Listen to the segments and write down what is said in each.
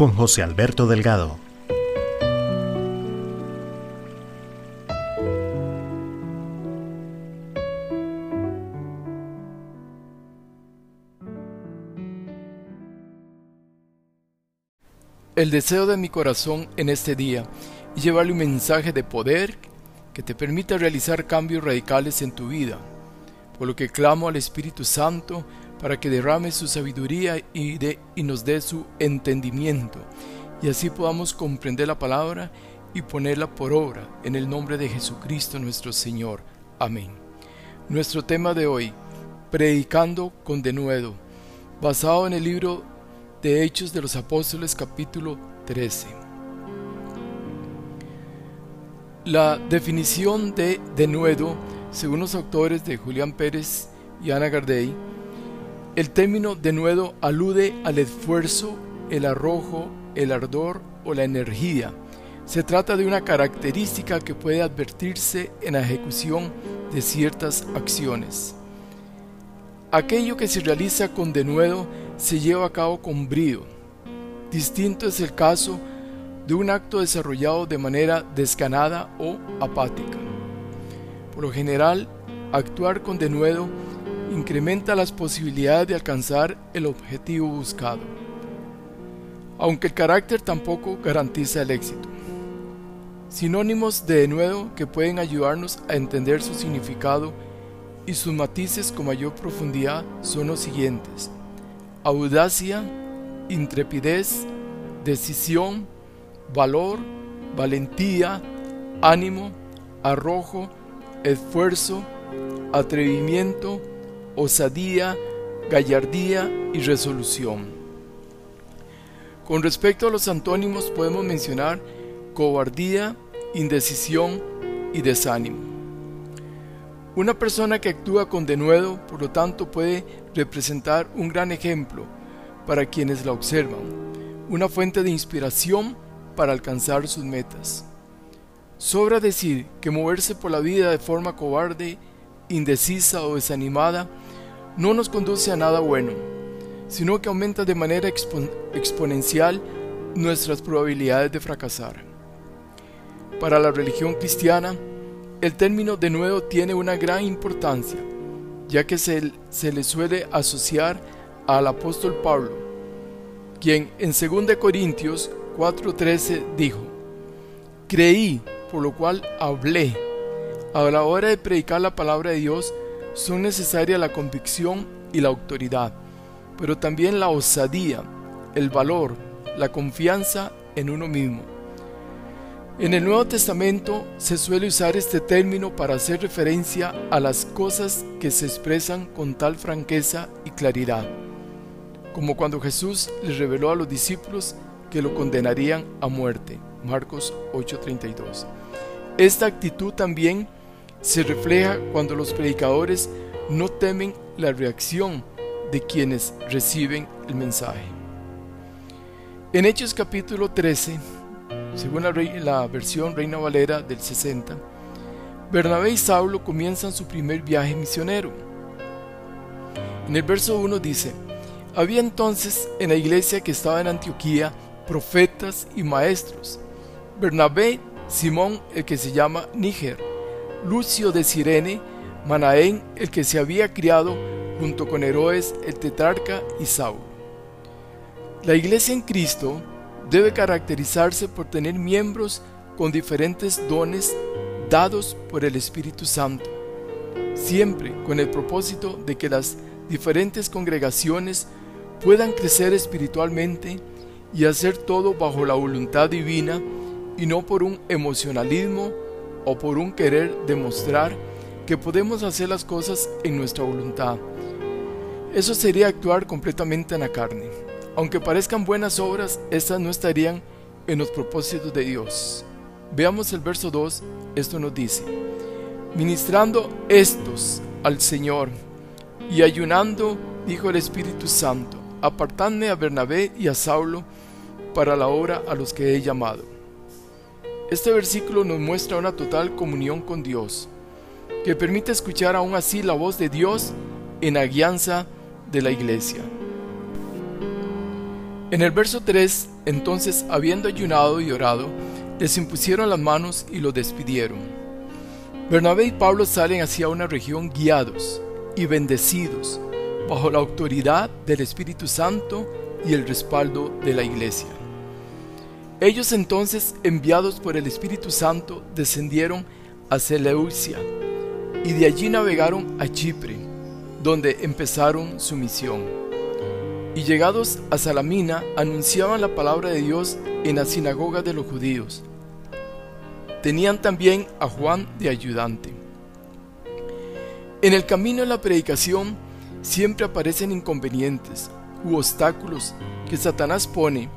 Con José Alberto Delgado. el deseo de mi corazón en este día y llevarle un mensaje de poder que te permita realizar cambios radicales en tu vida, por lo que clamo al Espíritu Santo para que derrame su sabiduría y, y nos dé su entendimiento, y así podamos comprender la palabra y ponerla por obra en el nombre de Jesucristo nuestro Señor. Amén. Nuestro tema de hoy, predicando con denuedo, basado en el libro de Hechos de los Apóstoles capítulo 13. La definición de denuedo, según los autores de Julián Pérez y Ana Gardey, el término denuedo alude al esfuerzo, el arrojo, el ardor o la energía. Se trata de una característica que puede advertirse en la ejecución de ciertas acciones. Aquello que se realiza con denuedo se lleva a cabo con brío. Distinto es el caso de un acto desarrollado de manera desganada o apática. Por lo general, actuar con denuedo incrementa las posibilidades de alcanzar el objetivo buscado, aunque el carácter tampoco garantiza el éxito. Sinónimos de denuedo que pueden ayudarnos a entender su significado y sus matices con mayor profundidad son los siguientes audacia, intrepidez, decisión, valor, valentía, ánimo, arrojo, esfuerzo, atrevimiento, osadía, gallardía y resolución. Con respecto a los antónimos podemos mencionar cobardía, indecisión y desánimo. Una persona que actúa con denuedo, por lo tanto, puede representar un gran ejemplo para quienes la observan, una fuente de inspiración para alcanzar sus metas. Sobra decir que moverse por la vida de forma cobarde, indecisa o desanimada no nos conduce a nada bueno, sino que aumenta de manera exponencial nuestras probabilidades de fracasar. Para la religión cristiana, el término de nuevo tiene una gran importancia, ya que se, se le suele asociar al apóstol Pablo, quien en 2 Corintios 4:13 dijo, Creí, por lo cual hablé. A la hora de predicar la palabra de Dios son necesarias la convicción y la autoridad, pero también la osadía, el valor, la confianza en uno mismo. En el Nuevo Testamento se suele usar este término para hacer referencia a las cosas que se expresan con tal franqueza y claridad, como cuando Jesús les reveló a los discípulos que lo condenarían a muerte. Marcos 8:32. Esta actitud también se refleja cuando los predicadores no temen la reacción de quienes reciben el mensaje. En Hechos capítulo 13, según la, versión Reina Valera del 60, Bernabé y Saulo comienzan su primer viaje misionero. En el verso 1 dice, había entonces en la iglesia que estaba en Antioquía profetas y maestros. Bernabé, Simón, el que se llama Níger, Lucio de Sirene, Manaén, el que se había criado junto con Herodes, el tetrarca y Saulo. La iglesia en Cristo debe caracterizarse por tener miembros con diferentes dones dados por el Espíritu Santo, siempre con el propósito de que las diferentes congregaciones puedan crecer espiritualmente y hacer todo bajo la voluntad divina y no por un emocionalismo o por un querer demostrar que podemos hacer las cosas en nuestra voluntad. Eso sería actuar completamente en la carne. Aunque parezcan buenas obras, estas no estarían en los propósitos de Dios. Veamos el verso 2, esto nos dice, ministrando estos al Señor y ayunando, dijo el Espíritu Santo, apartadme a Bernabé y a Saulo para la obra a los que he llamado. Este versículo nos muestra una total comunión con Dios, que permite escuchar aún así la voz de Dios en la de la iglesia. En el verso 3, entonces, habiendo ayunado y orado, les impusieron las manos y los despidieron. Bernabé y Pablo salen hacia una región guiados y bendecidos bajo la autoridad del Espíritu Santo y el respaldo de la iglesia. Ellos entonces, enviados por el Espíritu Santo, descendieron a Seleucia y de allí navegaron a Chipre, donde empezaron su misión y llegados a Salamina anunciaban la palabra de Dios en la sinagoga de los judíos. Tenían también a Juan de ayudante. En el camino de la predicación siempre aparecen inconvenientes u obstáculos que Satanás pone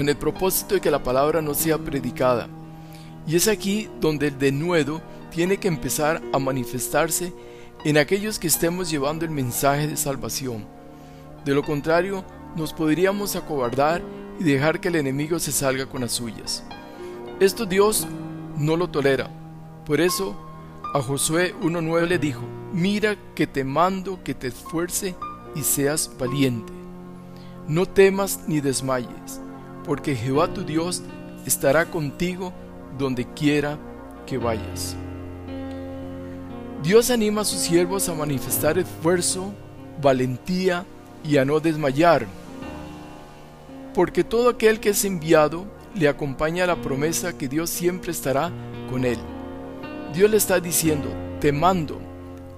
con el propósito de que la palabra no sea predicada. Y es aquí donde el denuedo tiene que empezar a manifestarse en aquellos que estemos llevando el mensaje de salvación de lo contrario, nos podríamos acobardar y dejar que el enemigo se salga con las suyas. Esto Dios no lo tolera. Por eso a Josué 1.9 le dijo, mira que te mando que te esfuerce y seas valiente. No temas ni desmayes, porque Jehová tu Dios estará contigo donde quiera que vayas. Dios anima a sus siervos a manifestar esfuerzo, valentía, y a no desmayar, porque todo aquel que es enviado le acompaña la promesa que Dios siempre estará con él. Dios le está diciendo, te mando,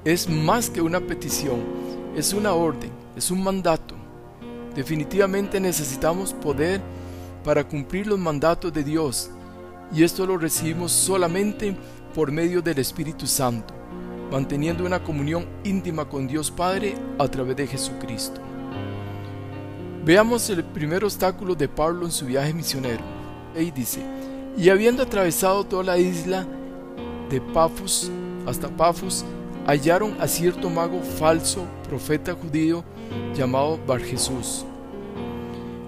es más que una petición, es una orden, es un mandato. Definitivamente necesitamos poder para cumplir los mandatos de Dios y esto lo recibimos solamente por medio del Espíritu Santo, manteniendo una comunión íntima con Dios Padre a través de Jesucristo. Veamos el primer obstáculo de Pablo en su viaje misionero. Ahí dice, y habiendo atravesado toda la isla de Pafos hasta Pafos, hallaron a cierto mago falso, profeta judío, llamado Bar Jesús,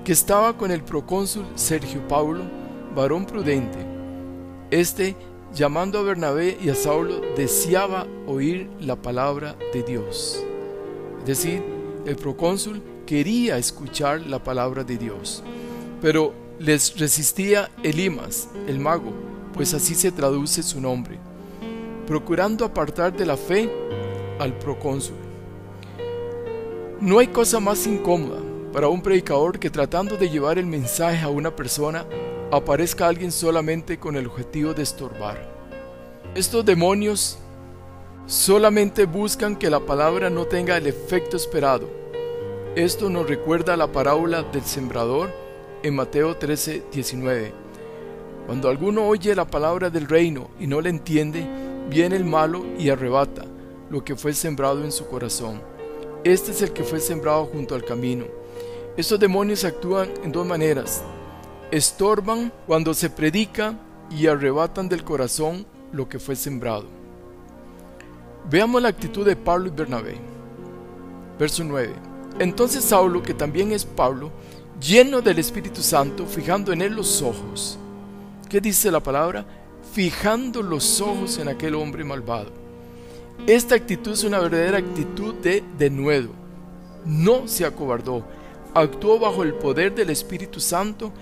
que estaba con el procónsul Sergio Paulo, varón prudente. Este, llamando a Bernabé y a Saulo, deseaba oír la palabra de Dios. Es decir, el procónsul quería escuchar la palabra de Dios, pero les resistía Elimas, el mago, pues así se traduce su nombre, procurando apartar de la fe al procónsul. No hay cosa más incómoda para un predicador que tratando de llevar el mensaje a una persona aparezca alguien solamente con el objetivo de estorbar. Estos demonios solamente buscan que la palabra no tenga el efecto esperado esto nos recuerda la parábola del sembrador en Mateo 13, 19. Cuando alguno oye la palabra del reino y no la entiende, viene el malo y arrebata lo que fue sembrado en su corazón. Este es el que fue sembrado junto al camino. Estos demonios actúan en dos maneras. Estorban cuando se predica y arrebatan del corazón lo que fue sembrado. Veamos la actitud de Pablo y Bernabé. Verso 9. Entonces Saulo, que también es Pablo, lleno del Espíritu Santo, fijando en él los ojos. ¿Qué dice la palabra? Fijando los ojos en aquel hombre malvado. Esta actitud es una verdadera actitud de denuedo. No se acobardó, actuó bajo el poder del Espíritu Santo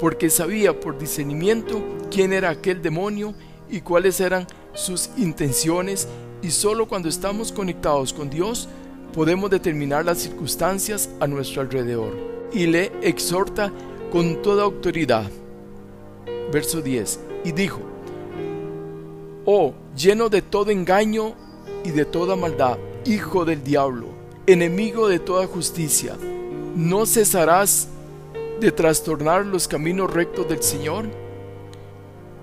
porque sabía por discernimiento quién era aquel demonio y cuáles eran sus intenciones y solo cuando estamos conectados con Dios podemos determinar las circunstancias a nuestro alrededor. Y le exhorta con toda autoridad. Verso 10. Y dijo, Oh, lleno de todo engaño y de toda maldad, hijo del diablo, enemigo de toda justicia, ¿no cesarás de trastornar los caminos rectos del Señor?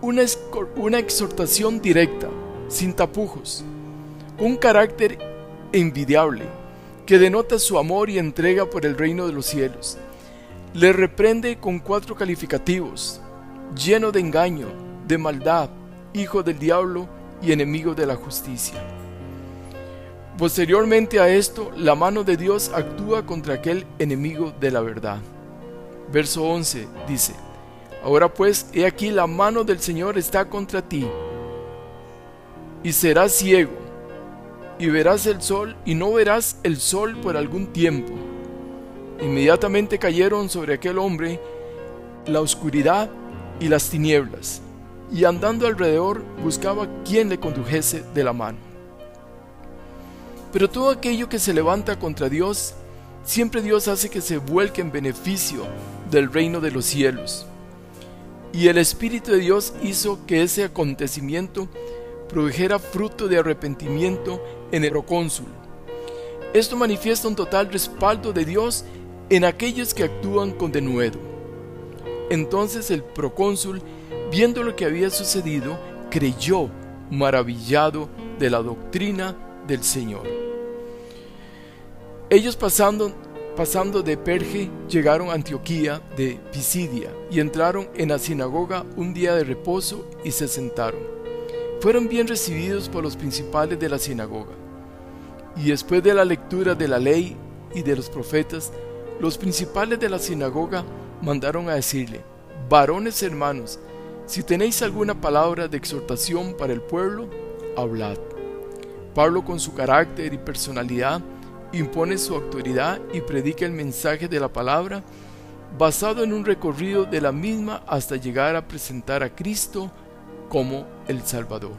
Una, exhortación directa, sin tapujos, un carácter envidiable que denota su amor y entrega por el reino de los cielos. Le reprende con cuatro calificativos, lleno de engaño, de maldad, hijo del diablo y enemigo de la justicia. Posteriormente a esto, la mano de Dios actúa contra aquel enemigo de la verdad. Verso 11 dice, Ahora pues, he aquí la mano del Señor está contra ti, y serás ciego, y verás el sol, y no verás el sol por algún tiempo. Inmediatamente cayeron sobre aquel hombre la oscuridad y las tinieblas, y andando alrededor buscaba quien le condujese de la mano. Pero todo aquello que se levanta contra Dios, siempre Dios hace que se vuelque en beneficio del reino de los cielos. Y el Espíritu de Dios hizo que ese acontecimiento produjera fruto de arrepentimiento en el procónsul. Esto manifiesta un total respaldo de Dios en aquellos que actúan con denuedo. Entonces el procónsul, viendo lo que había sucedido, creyó maravillado de la doctrina del Señor. Ellos pasando, pasando de Perge llegaron a Antioquía de Pisidia y entraron en la sinagoga un día de reposo y se sentaron. Fueron bien recibidos por los principales de la sinagoga. Y después de la lectura de la ley y de los profetas, los principales de la sinagoga mandaron a decirle, varones hermanos, si tenéis alguna palabra de exhortación para el pueblo, hablad. Pablo con su carácter y personalidad impone su autoridad y predica el mensaje de la palabra basado en un recorrido de la misma hasta llegar a presentar a Cristo como el Salvador.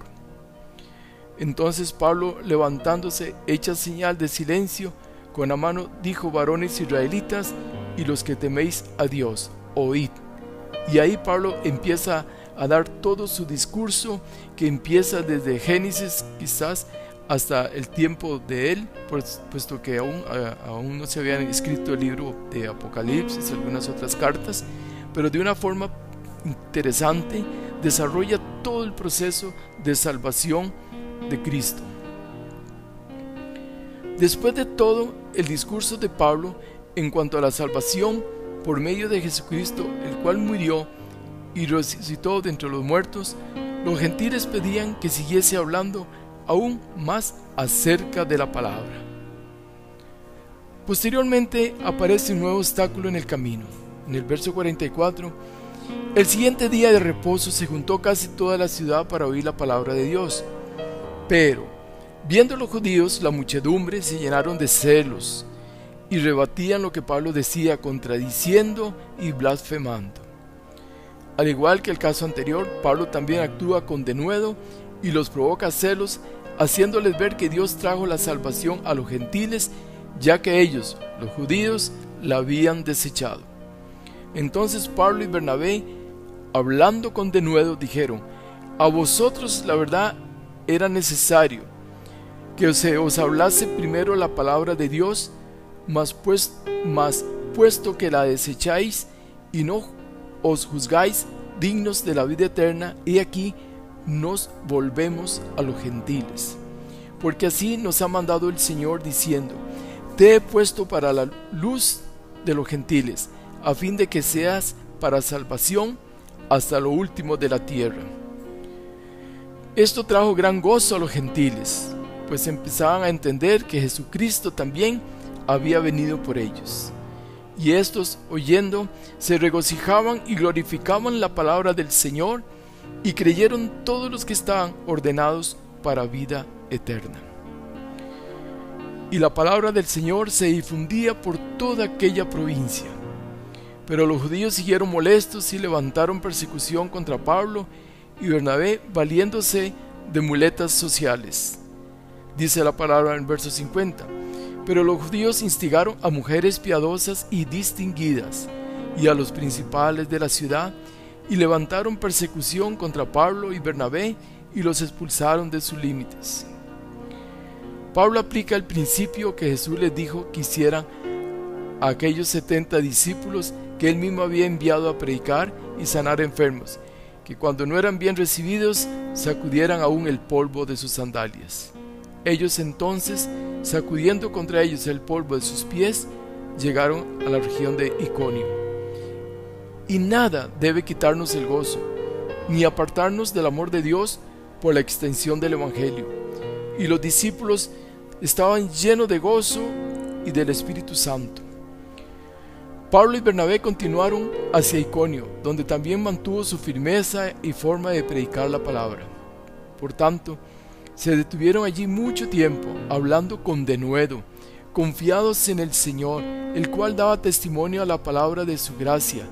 Entonces Pablo, levantándose, echa señal de silencio, con la mano dijo, varones israelitas y los que teméis a Dios, oíd. Y ahí Pablo empieza a dar todo su discurso que empieza desde Génesis quizás hasta el tiempo de él, pues, puesto que aún, aún no se habían escrito el libro de Apocalipsis y algunas otras cartas, pero de una forma interesante desarrolla todo el proceso de salvación de Cristo. Después de todo, el discurso de Pablo en cuanto a la salvación por medio de Jesucristo, el cual murió y resucitó de entre los muertos, los gentiles pedían que siguiese hablando aún más acerca de la palabra. Posteriormente aparece un nuevo obstáculo en el camino. En el verso 44, el siguiente día de reposo se juntó casi toda la ciudad para oír la palabra de Dios. Pero, viendo los judíos, la muchedumbre se llenaron de celos y rebatían lo que Pablo decía, contradiciendo y blasfemando. Al igual que el caso anterior, Pablo también actúa con denuedo y los provoca celos haciéndoles ver que Dios trajo la salvación a los gentiles, ya que ellos, los judíos, la habían desechado. Entonces Pablo y Bernabé, hablando con denuedo, dijeron, a vosotros la verdad era necesario que se os hablase primero la palabra de Dios, mas, pues, mas puesto que la desecháis y no os juzgáis dignos de la vida eterna, y aquí nos volvemos a los gentiles. Porque así nos ha mandado el Señor diciendo, te he puesto para la luz de los gentiles, a fin de que seas para salvación hasta lo último de la tierra. Esto trajo gran gozo a los gentiles, pues empezaban a entender que Jesucristo también había venido por ellos. Y estos, oyendo, se regocijaban y glorificaban la palabra del Señor, y creyeron todos los que estaban ordenados para vida eterna. Y la palabra del Señor se difundía por toda aquella provincia. Pero los judíos siguieron molestos y levantaron persecución contra Pablo y Bernabé valiéndose de muletas sociales. Dice la palabra en verso 50. Pero los judíos instigaron a mujeres piadosas y distinguidas y a los principales de la ciudad y levantaron persecución contra Pablo y Bernabé y los expulsaron de sus límites. Pablo aplica el principio que Jesús les dijo que hicieran a aquellos setenta discípulos que él mismo había enviado a predicar y sanar enfermos, que cuando no eran bien recibidos sacudieran aún el polvo de sus sandalias. Ellos entonces, sacudiendo contra ellos el polvo de sus pies, llegaron a la región de Iconio. Y nada debe quitarnos el gozo, ni apartarnos del amor de Dios por la extensión del Evangelio. Y los discípulos estaban llenos de gozo y del Espíritu Santo. Pablo y Bernabé continuaron hacia Iconio, donde también mantuvo su firmeza y forma de predicar la palabra. Por tanto, se detuvieron allí mucho tiempo, hablando con denuedo, confiados en el Señor, el cual daba testimonio a la palabra de su gracia,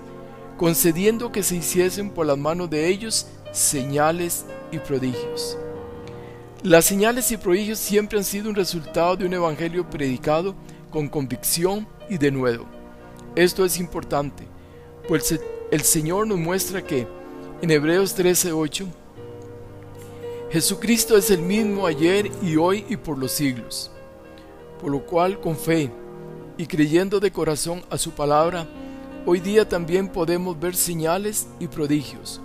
concediendo que se hiciesen por las manos de ellos señales y prodigios. Las señales y prodigios siempre han sido un resultado de un evangelio predicado con convicción y denuedo. Esto es importante, pues el Señor nos muestra que en Hebreos 13:8 Jesucristo es el mismo ayer y hoy y por los siglos. Por lo cual, con fe y creyendo de corazón a su palabra, hoy día también podemos ver señales y prodigios.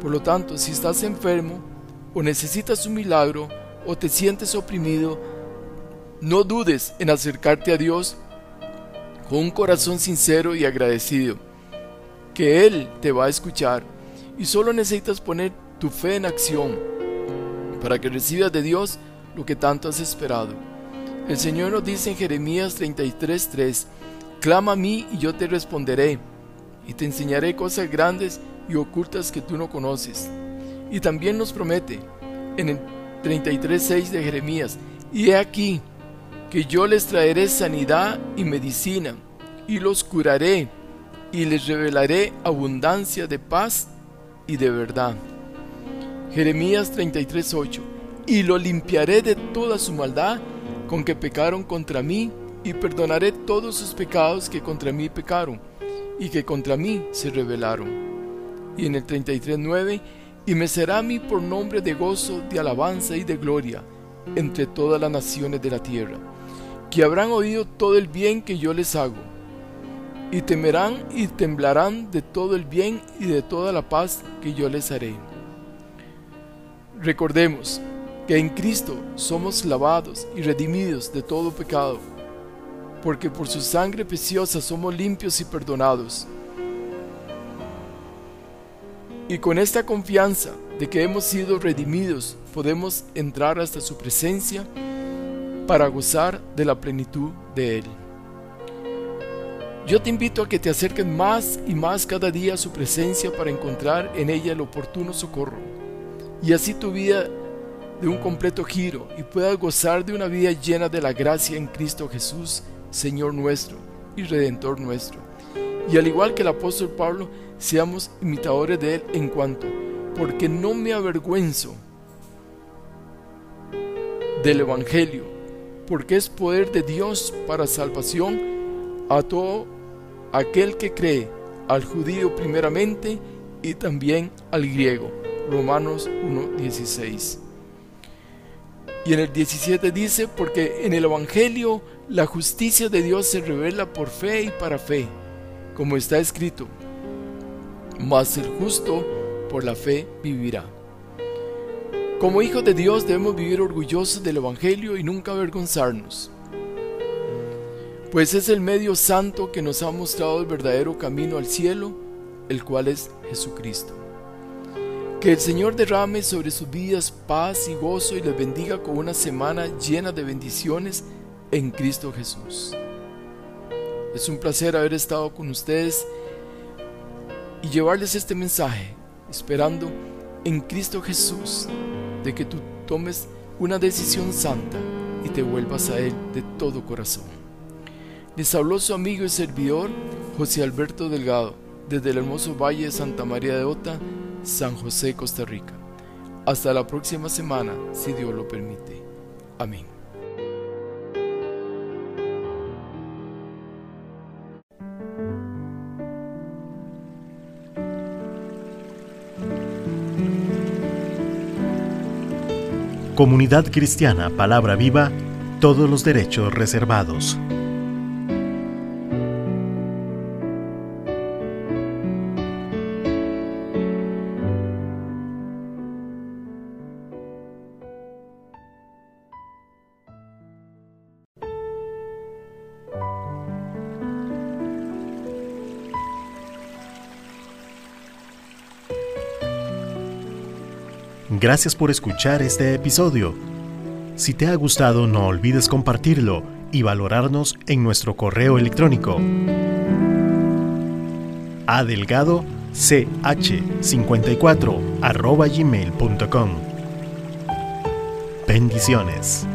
Por lo tanto, si estás enfermo o necesitas un milagro o te sientes oprimido, no dudes en acercarte a Dios con un corazón sincero y agradecido, que Él te va a escuchar y solo necesitas poner tu fe en acción para que recibas de Dios lo que tanto has esperado. El Señor nos dice en Jeremías 33:3, Clama a mí y yo te responderé, y te enseñaré cosas grandes y ocultas que tú no conoces. Y también nos promete en el 33:6 de Jeremías, y he aquí, que yo les traeré sanidad y medicina, y los curaré, y les revelaré abundancia de paz y de verdad. Jeremías 33:8 Y lo limpiaré de toda su maldad con que pecaron contra mí, y perdonaré todos sus pecados que contra mí pecaron, y que contra mí se rebelaron. Y en el 33:9 Y me será a mí por nombre de gozo, de alabanza y de gloria entre todas las naciones de la tierra que habrán oído todo el bien que yo les hago, y temerán y temblarán de todo el bien y de toda la paz que yo les haré. Recordemos que en Cristo somos lavados y redimidos de todo pecado, porque por su sangre preciosa somos limpios y perdonados. Y con esta confianza de que hemos sido redimidos, podemos entrar hasta su presencia para gozar de la plenitud de Él. Yo te invito a que te acerques más y más cada día a su presencia para encontrar en ella el oportuno socorro y así tu vida de un completo giro y puedas gozar de una vida llena de la gracia en Cristo Jesús, Señor nuestro y Redentor nuestro. Y al igual que el apóstol Pablo, seamos imitadores de Él en cuanto, porque no me avergüenzo del Evangelio, porque es poder de Dios para salvación a todo aquel que cree, al judío primeramente y también al griego. Romanos 1.16. Y en el 17 dice, porque en el Evangelio la justicia de Dios se revela por fe y para fe, como está escrito, mas el justo por la fe vivirá. Como hijos de Dios debemos vivir orgullosos del Evangelio y nunca avergonzarnos, pues es el medio santo que nos ha mostrado el verdadero camino al cielo, el cual es Jesucristo. Que el Señor derrame sobre sus vidas paz y gozo y les bendiga con una semana llena de bendiciones en Cristo Jesús. Es un placer haber estado con ustedes y llevarles este mensaje, esperando en Cristo Jesús de que tú tomes una decisión santa y te vuelvas a Él de todo corazón. Les habló su amigo y servidor José Alberto Delgado desde el hermoso Valle de Santa María de Ota, San José, Costa Rica. Hasta la próxima semana, si Dios lo permite. Amén. Comunidad Cristiana Palabra Viva, todos los derechos reservados. Gracias por escuchar este episodio. Si te ha gustado, no olvides compartirlo y valorarnos en nuestro correo electrónico adelgado ch54 arroba gmail.com. Bendiciones.